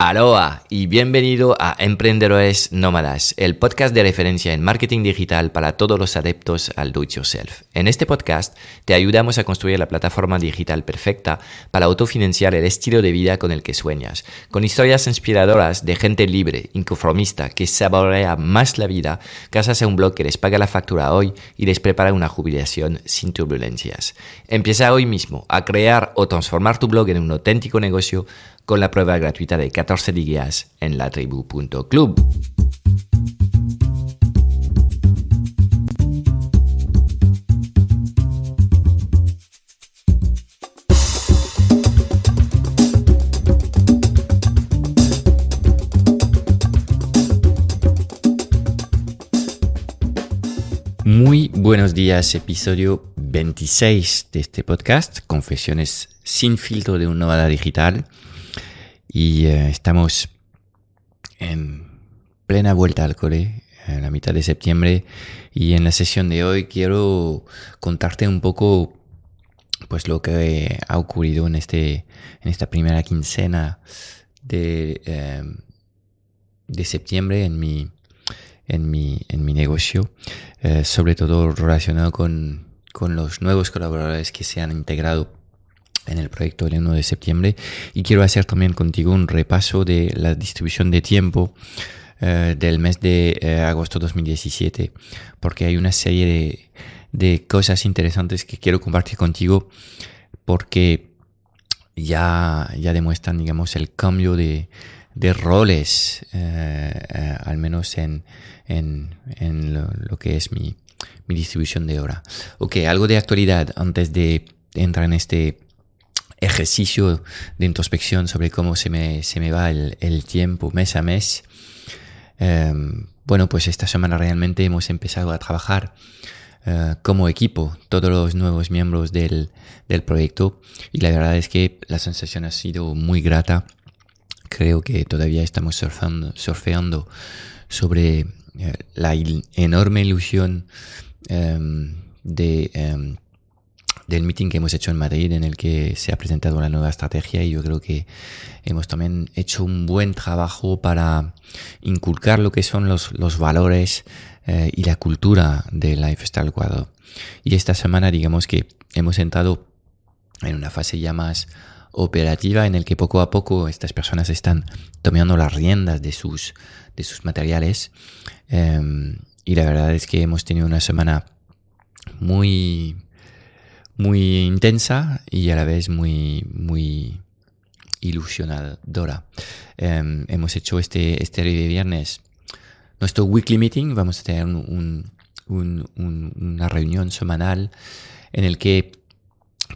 Aloha y bienvenido a Emprendedores Nómadas, el podcast de referencia en marketing digital para todos los adeptos al do it yourself. En este podcast te ayudamos a construir la plataforma digital perfecta para autofinanciar el estilo de vida con el que sueñas, con historias inspiradoras de gente libre, inconformista, que saborea más la vida gracias a un blog que les paga la factura hoy y les prepara una jubilación sin turbulencias. Empieza hoy mismo a crear o transformar tu blog en un auténtico negocio con la prueba gratuita de 14 días en latribu.club. Muy buenos días, episodio 26 de este podcast, Confesiones sin filtro de un nómada digital y eh, estamos en plena vuelta al cole, en la mitad de septiembre, y en la sesión de hoy quiero contarte un poco pues lo que ha ocurrido en este en esta primera quincena de, eh, de septiembre en mi en mi en mi negocio eh, sobre todo relacionado con, con los nuevos colaboradores que se han integrado en el proyecto del 1 de septiembre. Y quiero hacer también contigo un repaso de la distribución de tiempo eh, del mes de eh, agosto 2017 porque hay una serie de, de, cosas interesantes que quiero compartir contigo porque ya, ya demuestran digamos el cambio de, de roles eh, al menos en, en, lo, que es mi, mi distribución de hora. Ok algo de actualidad antes de entrar en este ejercicio de introspección sobre cómo se me, se me va el, el tiempo mes a mes. Eh, bueno, pues esta semana realmente hemos empezado a trabajar uh, como equipo, todos los nuevos miembros del, del, proyecto y la verdad es que la sensación ha sido muy grata. Creo que todavía estamos surfando, surfeando sobre uh, la enorme ilusión um, de um, del meeting que hemos hecho en Madrid en el que se ha presentado la nueva estrategia y yo creo que hemos también hecho un buen trabajo para inculcar lo que son los, los valores eh, y la cultura de Lifestyle Ecuador. Y esta semana digamos que hemos entrado en una fase ya más operativa en el que poco a poco estas personas están tomando las riendas de sus, de sus materiales eh, y la verdad es que hemos tenido una semana muy muy intensa y a la vez muy, muy ilusionadora. Um, hemos hecho este, este viernes nuestro weekly meeting, vamos a tener un, un, un, una reunión semanal en el que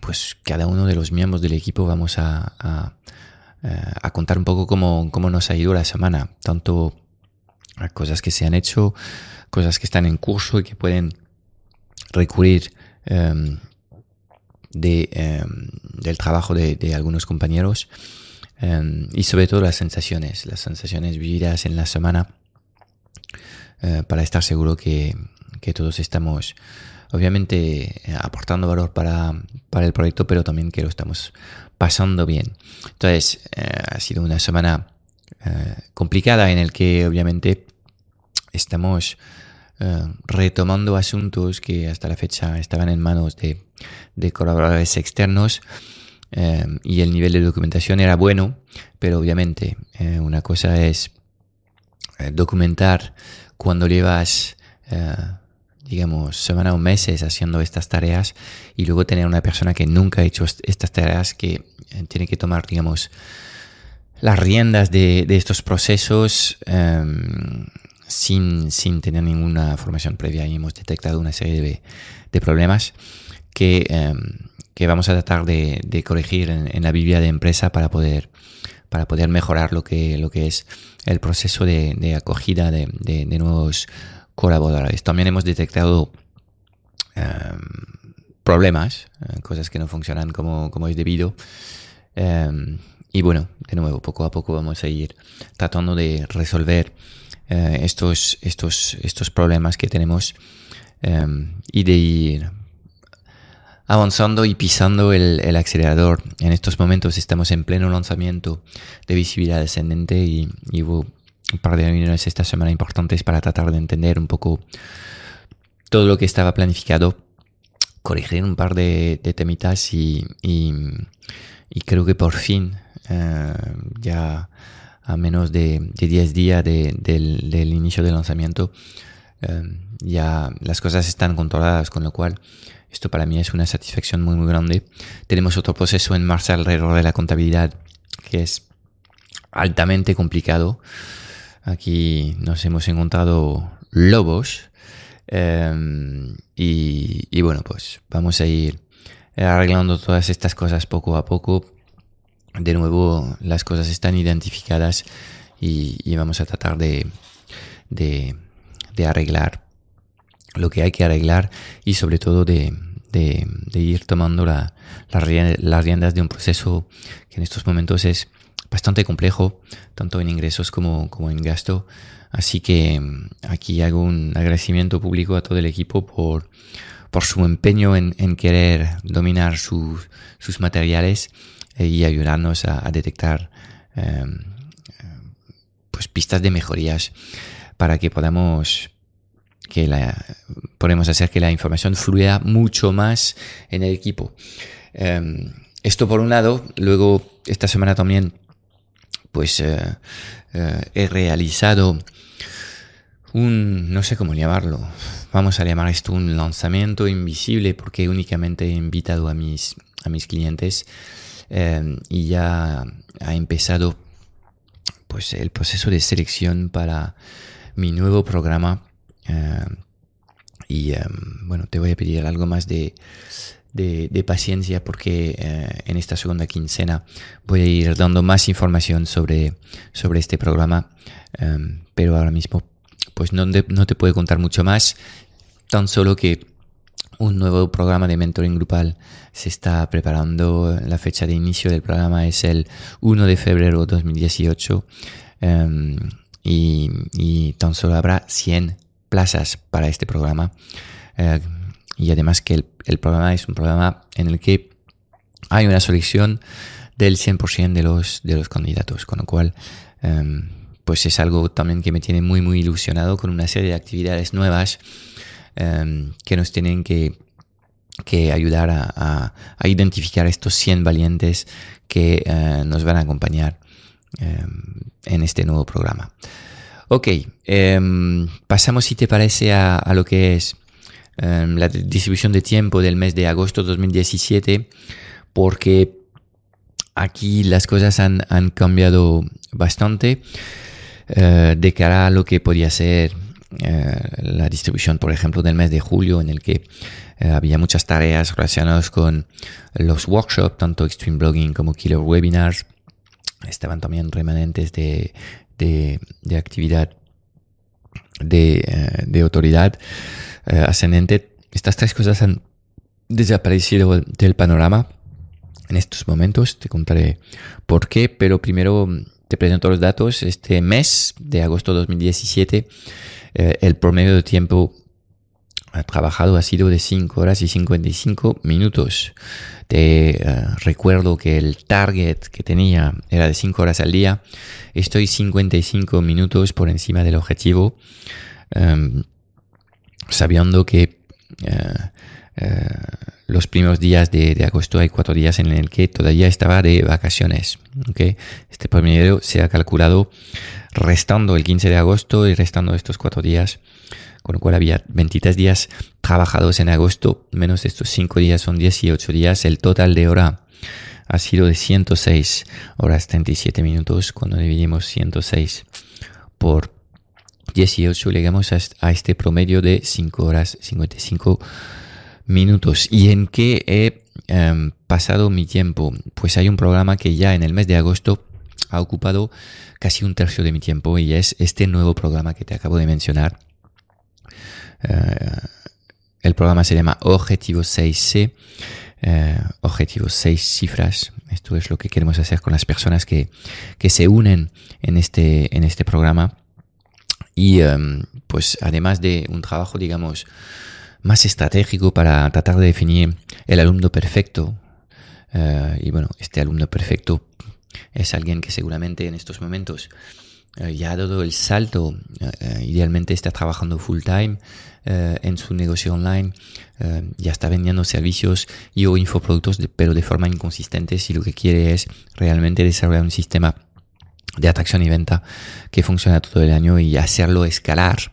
pues cada uno de los miembros del equipo vamos a, a, contar un poco cómo, cómo, nos ha ido la semana, tanto a cosas que se han hecho, cosas que están en curso y que pueden recurrir um, eh, del trabajo de, de, algunos compañeros eh, y sobre todo las sensaciones, las sensaciones vividas en la semana eh, para estar seguro que, que, todos estamos obviamente aportando valor para, para, el proyecto, pero también que lo estamos pasando bien. Entonces, ha sido una semana complicada en el que obviamente estamos Uh, retomando asuntos que hasta la fecha estaban en manos de, colaboradores externos um, y el nivel de documentación era bueno, pero obviamente uh, una cosa es uh, documentar cuando llevas, digamos, semana o meses haciendo estas tareas y luego tener una persona que nunca ha hecho estas tareas que tiene que tomar, digamos, las riendas de, estos procesos sin, sin tener ninguna formación previa y hemos detectado una serie de, de problemas que, eh, que, vamos a tratar de, de corregir en, en, la Biblia de empresa para poder, para poder mejorar lo que, lo que es el proceso de, de acogida de, de, nuevos colaboradores. También hemos detectado eh, problemas, cosas que no funcionan como, como es debido. Eh, y bueno, de nuevo, poco a poco vamos a ir tratando de resolver eh, estos, estos, estos problemas que tenemos eh, y de ir avanzando y pisando el, acelerador. En estos momentos estamos en pleno lanzamiento de visibilidad descendente y, hubo un par de reuniones esta semana importantes para tratar de entender un poco todo lo que estaba planificado, corregir un par de, temitas y, creo que por fin eh, ya a menos de, 10 días del, inicio del lanzamiento eh, ya las cosas están controladas, con lo cual esto para mí es una satisfacción muy muy grande. Tenemos otro proceso en marcha alrededor de la contabilidad que es altamente complicado. Aquí nos hemos encontrado lobos em, y, bueno, pues vamos a ir arreglando todas estas cosas poco a poco. De nuevo, las cosas están identificadas y, vamos a tratar de, arreglar lo que hay que arreglar y sobre todo de, ir tomando la, las riendas de un proceso que en estos momentos es bastante complejo, tanto en ingresos como, en gasto. Así que mm, aquí hago un agradecimiento público a todo el equipo por, su empeño en, querer dominar sus, materiales y ayudarnos a, detectar em, pues pistas de mejorías para que podamos que la, podemos hacer que la información fluya mucho más en el equipo. Em, esto por un lado, luego esta semana también pues eh, eh, he realizado un, no sé cómo llamarlo, vamos a llamar esto un lanzamiento invisible porque únicamente he invitado a mis, a mis clientes em, y ya ha empezado pues el proceso de selección para mi nuevo programa eh, y em, bueno, te voy a pedir algo más de, de, paciencia porque eh, en esta segunda quincena voy a ir dando más información sobre, sobre este programa. Em, pero ahora mismo pues no, no te puedo contar mucho más. Tan solo que un nuevo programa de mentoring grupal se está preparando. La fecha de inicio del programa es el 1 de febrero de 2018 em, y, tan solo habrá 100 plazas para este programa. Eh, y además que el, programa es un programa en el que hay una selección del 100% de los, de los candidatos, con lo cual em, pues es algo también que me tiene muy muy ilusionado con una serie de actividades nuevas em, que nos tienen que, que ayudar a, a, identificar estos 100 valientes que eh, nos van a acompañar em, en este nuevo programa. Ok, em, pasamos si te parece a, lo que es la distribución de tiempo del mes de agosto 2017, porque aquí las cosas han, cambiado bastante eh, de cara a lo que podía ser eh, la distribución, por ejemplo, del mes de julio, en el que eh, había muchas tareas relacionadas con los workshops, tanto Extreme Blogging como Killer Webinars. Estaban también remanentes de de, actividad de, eh, autoridad eh, ascendente, estas tres cosas han desaparecido del panorama en estos momentos. Te contaré por qué, pero primero te presento los datos. Este mes de agosto de 2017, eh, el promedio de tiempo trabajado ha sido de 5 horas y 55 minutos. Te eh, recuerdo que el target que tenía era de 5 horas al día. Estoy 55 minutos por encima del objetivo, em, sabiendo que eh, eh, los primeros días de, agosto hay cuatro días en el que todavía estaba de vacaciones. Este promedio se ha calculado restando el 15 de agosto y restando estos cuatro días con lo cual había 23 días trabajados en agosto, menos estos 5 días son 18 días, el total de hora ha sido de 106 horas 37 minutos, cuando dividimos 106 por 18 llegamos a este promedio de 5 horas 55 minutos. ¿Y en qué he em, pasado mi tiempo? Pues hay un programa que ya en el mes de agosto ha ocupado casi un tercio de mi tiempo y es este nuevo programa que te acabo de mencionar eh, el programa se llama Objetivo 6C. Eh, objetivo 6 cifras. Esto es lo que queremos hacer con las personas que, que se unen en este, en este programa. Y em, pues además de un trabajo, digamos, más estratégico para tratar de definir el alumno perfecto. Eh, y bueno, este alumno perfecto es alguien que seguramente en estos momentos eh, ya ha dado el salto, eh, idealmente está trabajando full time en su negocio online, ya está vendiendo servicios y o infoproductos, pero de forma inconsistente si lo que quiere es realmente desarrollar un sistema de atracción y venta que funciona todo el año y hacerlo escalar.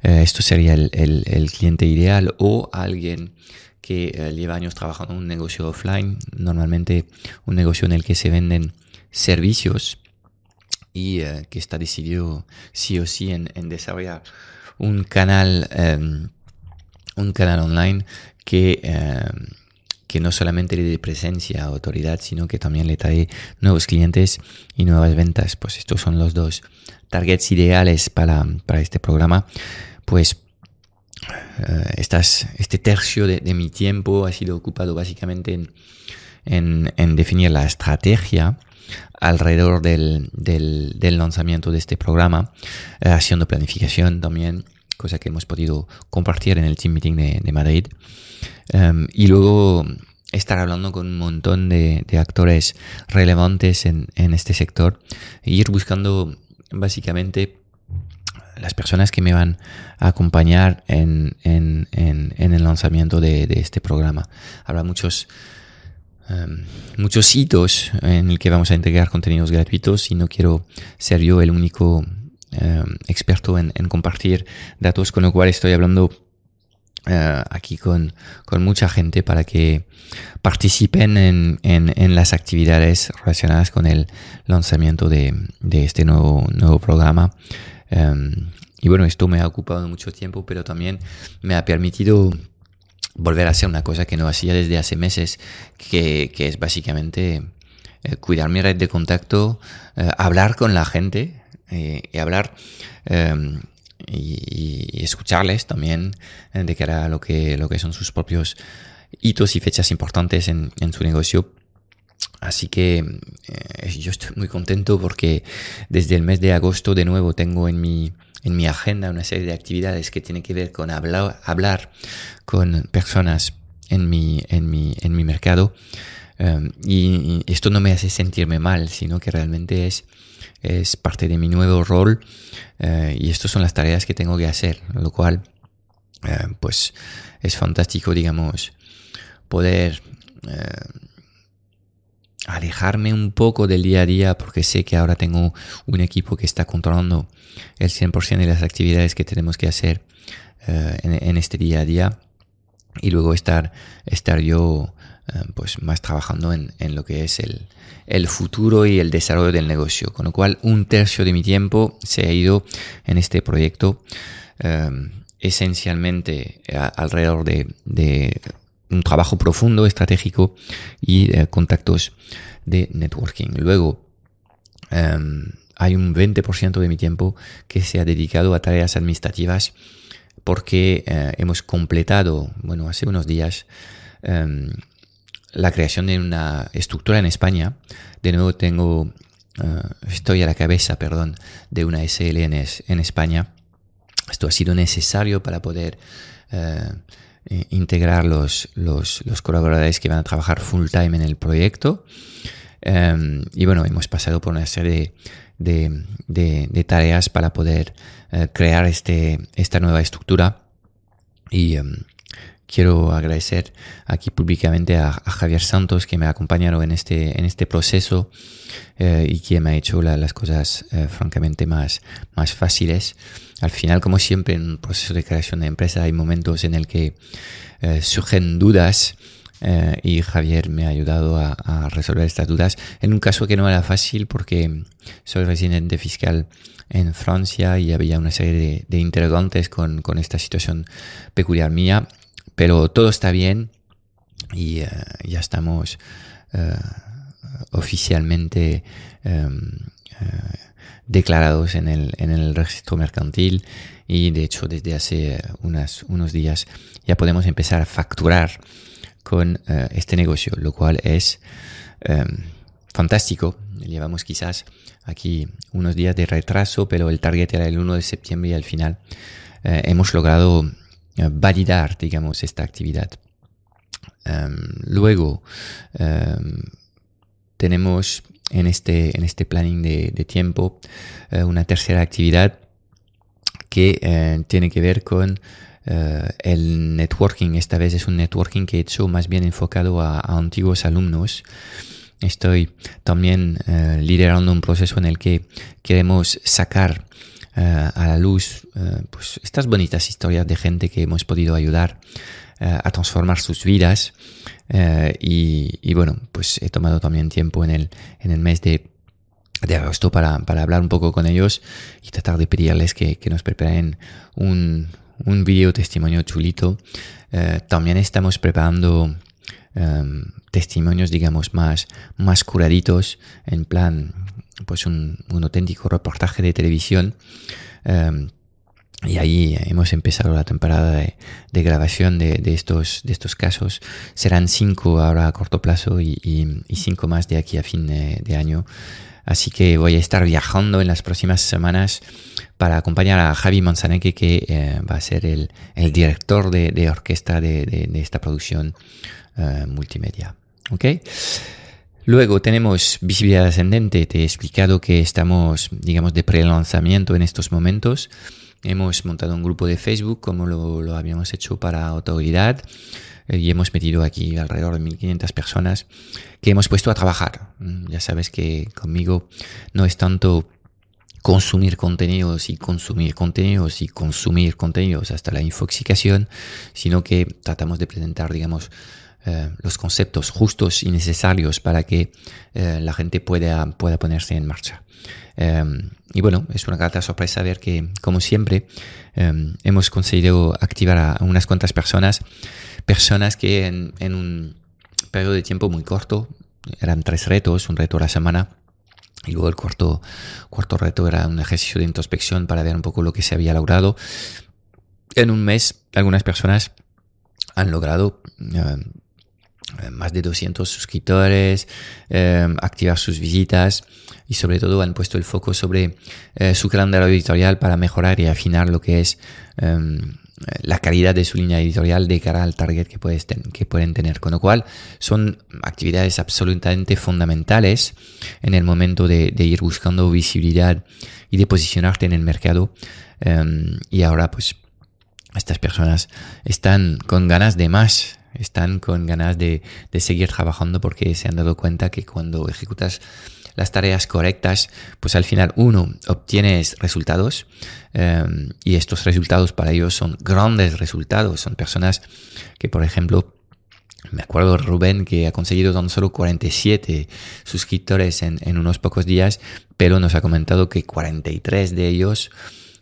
esto sería el, cliente ideal o alguien que lleva años trabajando en un negocio offline, normalmente un negocio en el que se venden servicios y eh, que está decidido sí o sí en, desarrollar un canal, em, un canal online que, em, que no solamente le dé presencia, autoridad, sino que también le trae nuevos clientes y nuevas ventas. Pues estos son los dos targets ideales para, para este programa. Pues eh, estas, este tercio de, de, mi tiempo ha sido ocupado básicamente en, en, en definir la estrategia alrededor del, del, del lanzamiento de este programa, eh, haciendo planificación también, cosa que hemos podido compartir en el team meeting de, de Madrid. Um, y luego estar hablando con un montón de, de actores relevantes en, en, este sector e ir buscando básicamente las personas que me van a acompañar en, en, en, el lanzamiento de, de, este programa. Habrá muchos Em, muchos hitos en el que vamos a integrar contenidos gratuitos y no quiero ser yo el único em, experto en, compartir datos, con lo cual estoy hablando eh, aquí con, con, mucha gente para que participen en, en, las actividades relacionadas con el lanzamiento de, de este nuevo, nuevo programa. Em, y bueno, esto me ha ocupado mucho tiempo, pero también me ha permitido volver a hacer una cosa que no hacía desde hace meses, que, que es básicamente eh, cuidar mi red de contacto, eh, hablar con la gente eh, y hablar em, y, escucharles también de cara a lo que, lo que son sus propios hitos y fechas importantes en, en su negocio. Así que yo estoy muy contento porque desde el mes de agosto de nuevo tengo en mi en mi agenda una serie de actividades que tienen que ver con hablar, hablar con personas en mi, en mi, en mi mercado. Um, y, esto no me hace sentirme mal, sino que realmente es, es parte de mi nuevo rol uh, y estas son las tareas que tengo que hacer, lo cual uh, pues es fantástico, digamos, poder alejarme un poco del día a día porque sé que ahora tengo un equipo que está controlando el 100% de las actividades que tenemos que hacer uh, en, este día a día y luego estar, estar yo uh, pues más trabajando en, en, lo que es el, el futuro y el desarrollo del negocio. Con lo cual un tercio de mi tiempo se ha ido en este proyecto um, esencialmente alrededor de, de un trabajo profundo, estratégico y eh, contactos de networking. Luego, um, hay un 20% de mi tiempo que se ha dedicado a tareas administrativas porque eh, hemos completado, bueno, hace unos días, um, la creación de una estructura en España. De nuevo tengo, uh, estoy a la cabeza, perdón, de una SLN en España. Esto ha sido necesario para poder eh, integrar los, los, los, colaboradores que van a trabajar full time en el proyecto. Um, y bueno, hemos pasado por una serie de, de, de tareas para poder uh, crear este, esta nueva estructura. Y um, quiero agradecer aquí públicamente a, Javier Santos que me ha acompañado en este, en este proceso uh, y que me ha hecho la, las cosas uh, francamente más, más fáciles. Al final, como siempre, en un proceso de creación de empresa hay momentos en el que eh, surgen dudas eh, y Javier me ha ayudado a, a, resolver estas dudas. En un caso que no era fácil porque soy residente fiscal en Francia y había una serie de, de interrogantes con, con, esta situación peculiar mía, pero todo está bien y uh, ya estamos uh, oficialmente um, uh, declarados en el, en el registro mercantil y de hecho desde hace unas, unos días ya podemos empezar a facturar con este negocio, lo cual es um, fantástico. Llevamos quizás aquí unos días de retraso, pero el target era el 1 de septiembre y al final hemos logrado validar, digamos, esta actividad. Em, luego, em, tenemos en este, en este planning de, tiempo eh, una tercera actividad que eh, tiene que ver con eh, el networking. Esta vez es un networking que he hecho más bien enfocado a, antiguos alumnos. Estoy también liderando un proceso en el que queremos sacar a la luz pues estas bonitas historias de gente que hemos podido ayudar a transformar sus vidas eh, y, bueno, pues he tomado también tiempo en el, en el mes de, agosto para, para, hablar un poco con ellos y tratar de pedirles que, que nos preparen un, un video testimonio chulito. Eh, también estamos preparando em, testimonios, digamos, más, más curaditos, en plan, pues un, auténtico reportaje de televisión. Em, y ahí hemos empezado la temporada de, grabación de, estos, de estos casos. Serán cinco ahora a corto plazo y, cinco más de aquí a fin de, año. Así que voy a estar viajando en las próximas semanas para acompañar a Javi Manzaneque, que eh, va a ser el, director de, orquesta de, esta producción eh, multimedia. ¿Ok? Luego tenemos visibilidad ascendente. Te he explicado que estamos, digamos, de pre-lanzamiento en estos momentos. Hemos montado un grupo de Facebook como lo, habíamos hecho para autoridad eh, y hemos metido aquí alrededor de 1500 personas que hemos puesto a trabajar. Mm, ya sabes que conmigo no es tanto consumir contenidos y consumir contenidos y consumir contenidos hasta la infoxicación, sino que tratamos de presentar, digamos, eh, los conceptos justos y necesarios para que eh, la gente pueda, pueda ponerse en marcha. Em, y bueno, es una grata sorpresa ver que, como siempre, em, hemos conseguido activar a unas cuantas personas, personas que en, en, un periodo de tiempo muy corto, eran tres retos, un reto a la semana, y luego el cuarto, cuarto reto era un ejercicio de introspección para ver un poco lo que se había logrado. En un mes, algunas personas han logrado em, más de 200 suscriptores, activar sus visitas, y sobre todo han puesto el foco sobre eh, su calendario editorial para mejorar y afinar lo que es la calidad de su línea editorial de cara al target que, puedes que pueden tener. Con lo cual son actividades absolutamente fundamentales en el momento de, ir buscando visibilidad y de posicionarte en el mercado. Y ahora pues estas personas están con ganas de más, están con ganas de, seguir trabajando porque se han dado cuenta que cuando ejecutas las tareas correctas, pues al final uno obtienes resultados em, y estos resultados para ellos son grandes resultados. Son personas que, por ejemplo, me acuerdo Rubén que ha conseguido tan solo 47 suscriptores en, unos pocos días, pero nos ha comentado que 43 de ellos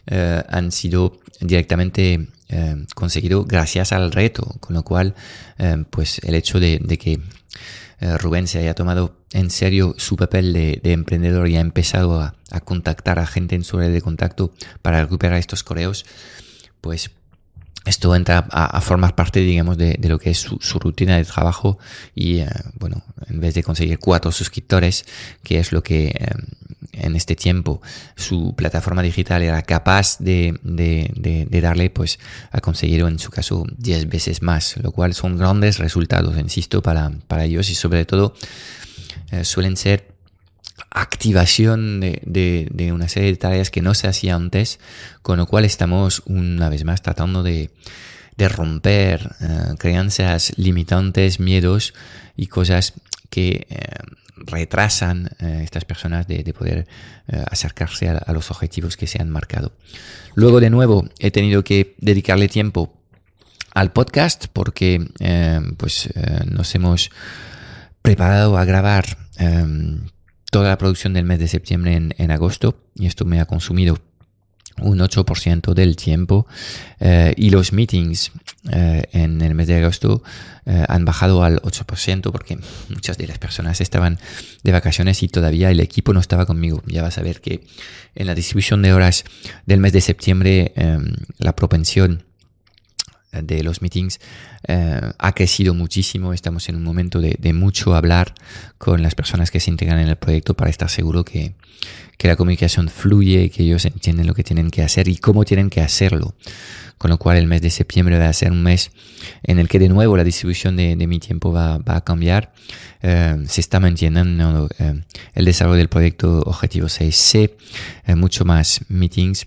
eh, han sido directamente eh, conseguidos gracias al reto, con lo cual, eh, pues el hecho de que eh, Rubén se haya tomado en serio su papel de, emprendedor y ha empezado a, contactar a gente en su red de contacto para recuperar estos correos, pues esto entra a, formar parte, digamos, de, lo que es su, rutina de trabajo y, eh, bueno, en vez de conseguir cuatro suscriptores, que es lo que eh, en este tiempo su plataforma digital era capaz de, darle, pues ha conseguido en su caso 10 veces más, lo cual son grandes resultados, insisto, para, para ellos y sobre todo eh, suelen ser activación de, de, una serie de tareas que no se hacía antes, con lo cual estamos una vez más tratando de, de romper eh, creencias limitantes, miedos y cosas que eh, retrasan eh, estas personas de, poder eh, acercarse a, los objetivos que se han marcado. Luego, de nuevo, he tenido que dedicarle tiempo al podcast porque pues, nos hemos preparado a grabar toda la producción del mes de septiembre en, agosto y esto me ha consumido un 8% del tiempo eh, y los meetings eh, en el mes de agosto eh, han bajado al 8% porque muchas de las personas estaban de vacaciones y todavía el equipo no estaba conmigo. Ya vas a ver que en la distribución de horas del mes de septiembre la propensión de los meetings eh, ha crecido muchísimo. Estamos en un momento de, mucho hablar con las personas que se integran en el proyecto para estar seguro que, que la comunicación fluye, que ellos entienden lo que tienen que hacer y cómo tienen que hacerlo. Con lo cual el mes de septiembre va a ser un mes en el que de nuevo la distribución de, mi tiempo va, va, a cambiar. Eh, se está manteniendo eh, el desarrollo del proyecto Objetivo 6C, mucho más meetings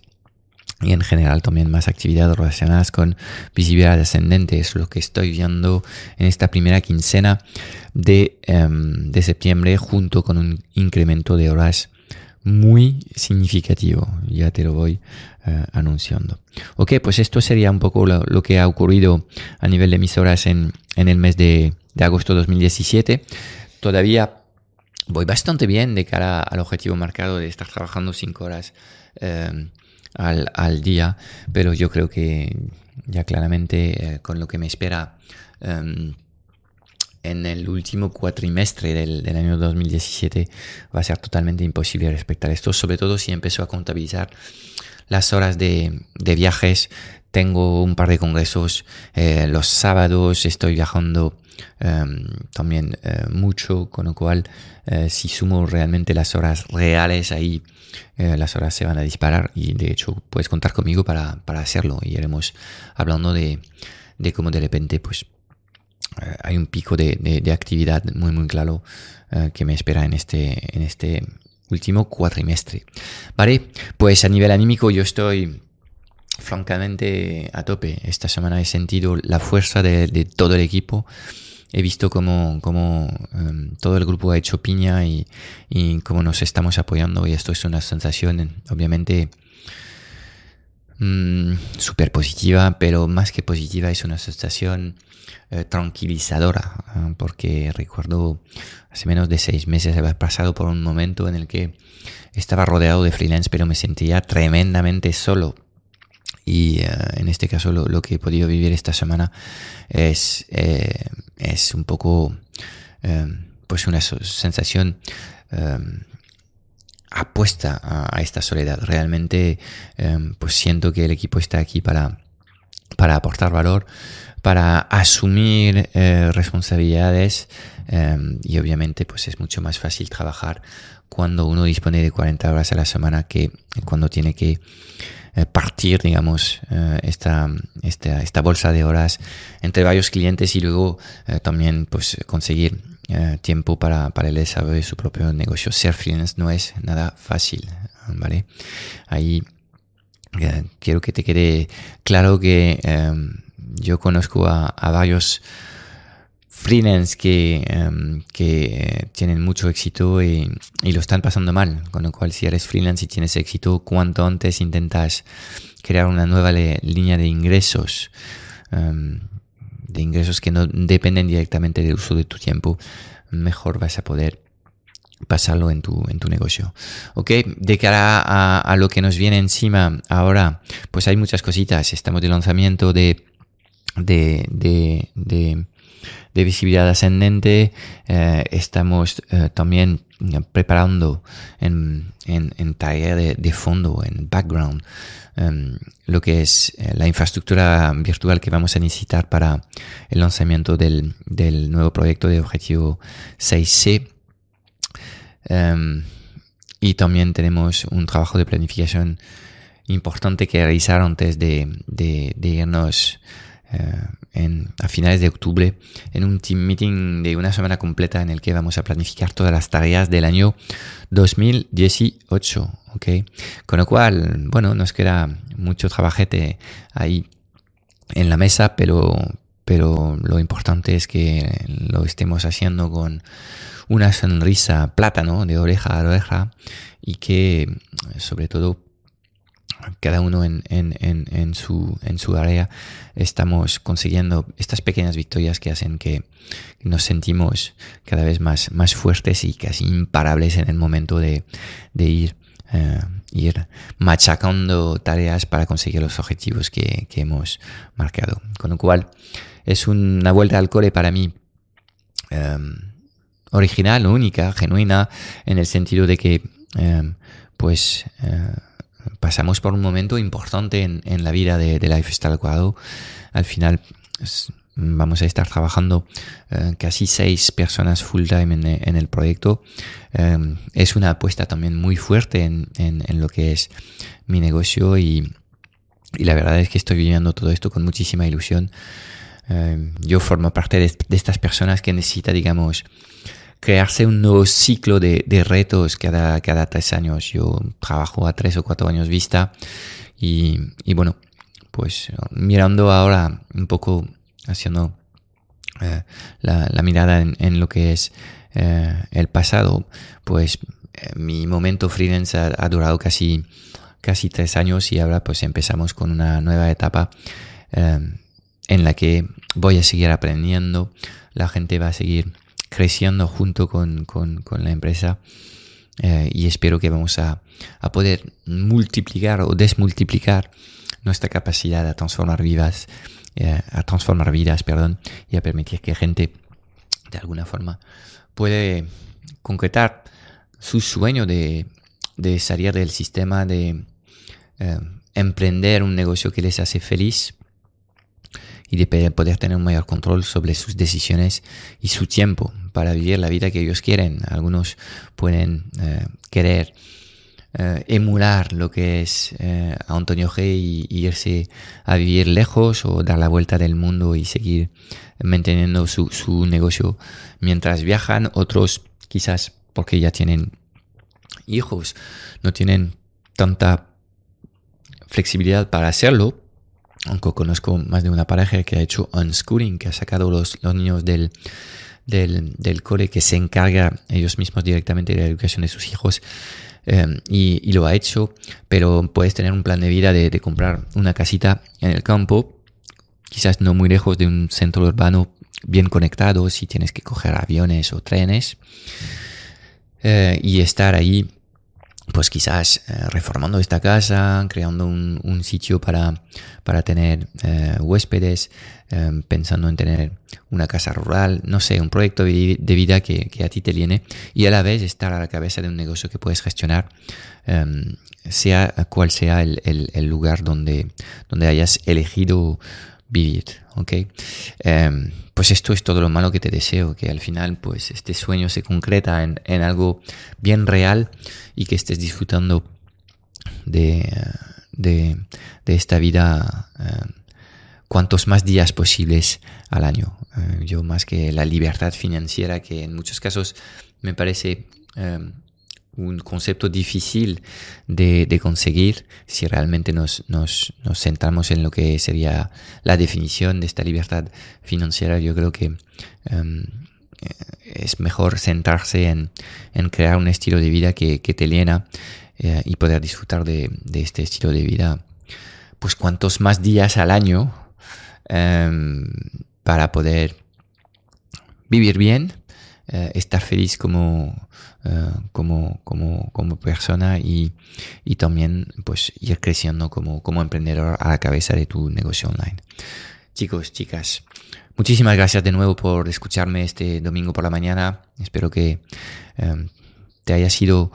y en general también más actividades relacionadas con visibilidad ascendente. Es lo que estoy viendo en esta primera quincena de, em, de septiembre junto con un incremento de horas muy significativo. Ya te lo voy eh, anunciando. Ok, pues esto sería un poco lo, que ha ocurrido a nivel de mis horas en, en el mes de, de agosto 2017. Todavía voy bastante bien de cara al objetivo marcado de estar trabajando 5 horas em, al, al, día, pero yo creo que ya claramente eh, con lo que me espera em, en el último cuatrimestre del, del, año 2017 va a ser totalmente imposible respetar esto, sobre todo si empezó a contabilizar las horas de, de viajes. Tengo un par de congresos eh, los sábados, estoy viajando em, también eh, mucho, con lo cual si sumo realmente las horas reales ahí eh, las horas se van a disparar y de hecho puedes contar conmigo para, para hacerlo y iremos hablando de, de cómo de repente pues eh, hay un pico de, de, actividad muy muy claro eh, que me espera en este, en este último cuatrimestre. Vale, pues a nivel anímico yo estoy francamente a tope. Esta semana he sentido la fuerza de, todo el equipo he visto cómo, cómo em, todo el grupo ha hecho piña y, y, cómo nos estamos apoyando y esto es una sensación obviamente mm, súper positiva, pero más que positiva es una sensación eh, tranquilizadora, ¿eh? porque recuerdo hace menos de seis meses haber pasado por un momento en el que estaba rodeado de freelance, pero me sentía tremendamente solo y eh, en este caso lo, que he podido vivir esta semana es, eh, es un poco pues una sensación apuesta a, esta soledad. Realmente pues siento que el equipo está aquí para, para aportar valor, para asumir responsabilidades y obviamente pues es mucho más fácil trabajar cuando uno dispone de 40 horas a la semana que cuando tiene que eh, partir, digamos, eh, esta, esta, esta, bolsa de horas entre varios clientes y luego eh, también pues conseguir tiempo para, para el desarrollo de su propio negocio. Ser freelance no es nada fácil, ¿vale? Ahí quiero que te quede claro que yo conozco a, varios freelance que, em, que tienen mucho éxito y, y, lo están pasando mal. Con lo cual, si eres freelance y tienes éxito, cuanto antes intentas crear una nueva línea de ingresos, em, de ingresos que no dependen directamente del uso de tu tiempo, mejor vas a poder pasarlo en tu, en tu negocio. Ok, de cara a, lo que nos viene encima ahora, pues hay muchas cositas. Estamos de lanzamiento de, de, de, de de visibilidad ascendente. Eh, estamos eh, también preparando en, en, tarea de, fondo, en background, em, lo que es eh, la infraestructura virtual que vamos a necesitar para el lanzamiento del, del nuevo proyecto de objetivo 6C. Em, y también tenemos un trabajo de planificación importante que realizar antes de, de, de irnos en, a finales de octubre en un team meeting de una semana completa en el que vamos a planificar todas las tareas del año 2018. ¿ok? Con lo cual, bueno, nos queda mucho trabajete ahí en la mesa, pero, pero lo importante es que lo estemos haciendo con una sonrisa plátano de oreja a oreja y que sobre todo cada uno en, en, en, su, en su área estamos consiguiendo estas pequeñas victorias que hacen que nos sentimos cada vez más, más fuertes y casi imparables en el momento de, de ir, eh, ir machacando tareas para conseguir los objetivos que, hemos marcado. Con lo cual es una vuelta al core para mí. Em, original, única, genuina, en el sentido de que, em, pues, eh, pasamos por un momento importante en, la vida de, de Lifestyle Ecuador. Al final vamos a estar trabajando eh, casi seis personas full time en, el proyecto. Eh, es una apuesta también muy fuerte en, lo que es mi negocio y, la verdad es que estoy viviendo todo esto con muchísima ilusión. Eh, yo formo parte de, de, estas personas que necesita, digamos, crearse un nuevo ciclo de, de, retos cada, cada tres años. Yo trabajo a tres o cuatro años vista y, y bueno, pues mirando ahora un poco haciendo eh, la, mirada en, lo que es eh, el pasado, pues eh, mi momento freelance ha, ha, durado casi, casi tres años y ahora pues empezamos con una nueva etapa en la que voy a seguir aprendiendo, la gente va a seguir creciendo junto con, con, la empresa eh, y espero que vamos a, a poder multiplicar o desmultiplicar nuestra capacidad de transformar vidas eh, a transformar vidas, perdón, y a permitir que gente de alguna forma puede concretar su sueño de, de salir del sistema, de eh, emprender un negocio que les hace feliz y de poder tener un mayor control sobre sus decisiones y su tiempo para vivir la vida que ellos quieren. Algunos pueden eh, querer eh, emular lo que es eh, Antonio G y, y, irse a vivir lejos o dar la vuelta del mundo y seguir manteniendo su, su negocio mientras viajan. Otros quizás porque ya tienen hijos, no tienen tanta flexibilidad para hacerlo. Aunque conozco más de una pareja que ha hecho unschooling, que ha sacado los, los niños del, del, cole, que se encarga ellos mismos directamente de la educación de sus hijos. Eh, y, lo ha hecho, pero puedes tener un plan de vida de, de, comprar una casita en el campo, quizás no muy lejos de un centro urbano bien conectado, si tienes que coger aviones o trenes, eh, y estar ahí, pues quizás eh, reformando esta casa, creando un, un sitio para, para tener eh, huéspedes, eh, pensando en tener una casa rural, no sé, un proyecto de vida que, que, a ti te viene y a la vez estar a la cabeza de un negocio que puedes gestionar, eh, sea cual sea el, el, el, lugar donde, donde hayas elegido vivir, ¿ok? Eh, pues esto es todo lo malo que te deseo, que al final pues este sueño se concreta en, en algo bien real y que estés disfrutando de, de, de esta vida eh, cuantos más días posibles al año. Eh, yo más que la libertad financiera, que en muchos casos me parece un concepto difícil de, de conseguir si realmente nos, nos, nos, centramos en lo que sería la definición de esta libertad financiera. Yo creo que eh, es mejor centrarse en, en, crear un estilo de vida que, que te llena eh, y poder disfrutar de, de este estilo de vida pues cuantos más días al año um, para poder vivir bien, uh, estar feliz como, uh, como, como, como, persona y, y, también pues ir creciendo como, como emprendedor a la cabeza de tu negocio online. Chicos, chicas, muchísimas gracias de nuevo por escucharme este domingo por la mañana. Espero que um, te haya sido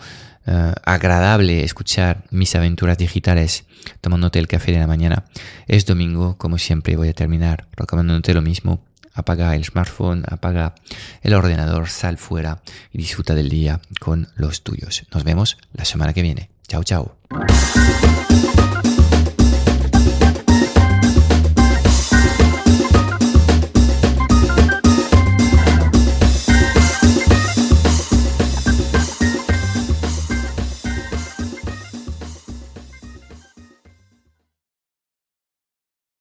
uh, agradable escuchar mis aventuras digitales tomándote el café de la mañana. Es domingo, como siempre voy a terminar recomendándote lo mismo. Apaga el smartphone, apaga el ordenador, sal fuera y disfruta del día con los tuyos. Nos vemos la semana que viene. Chao, chao.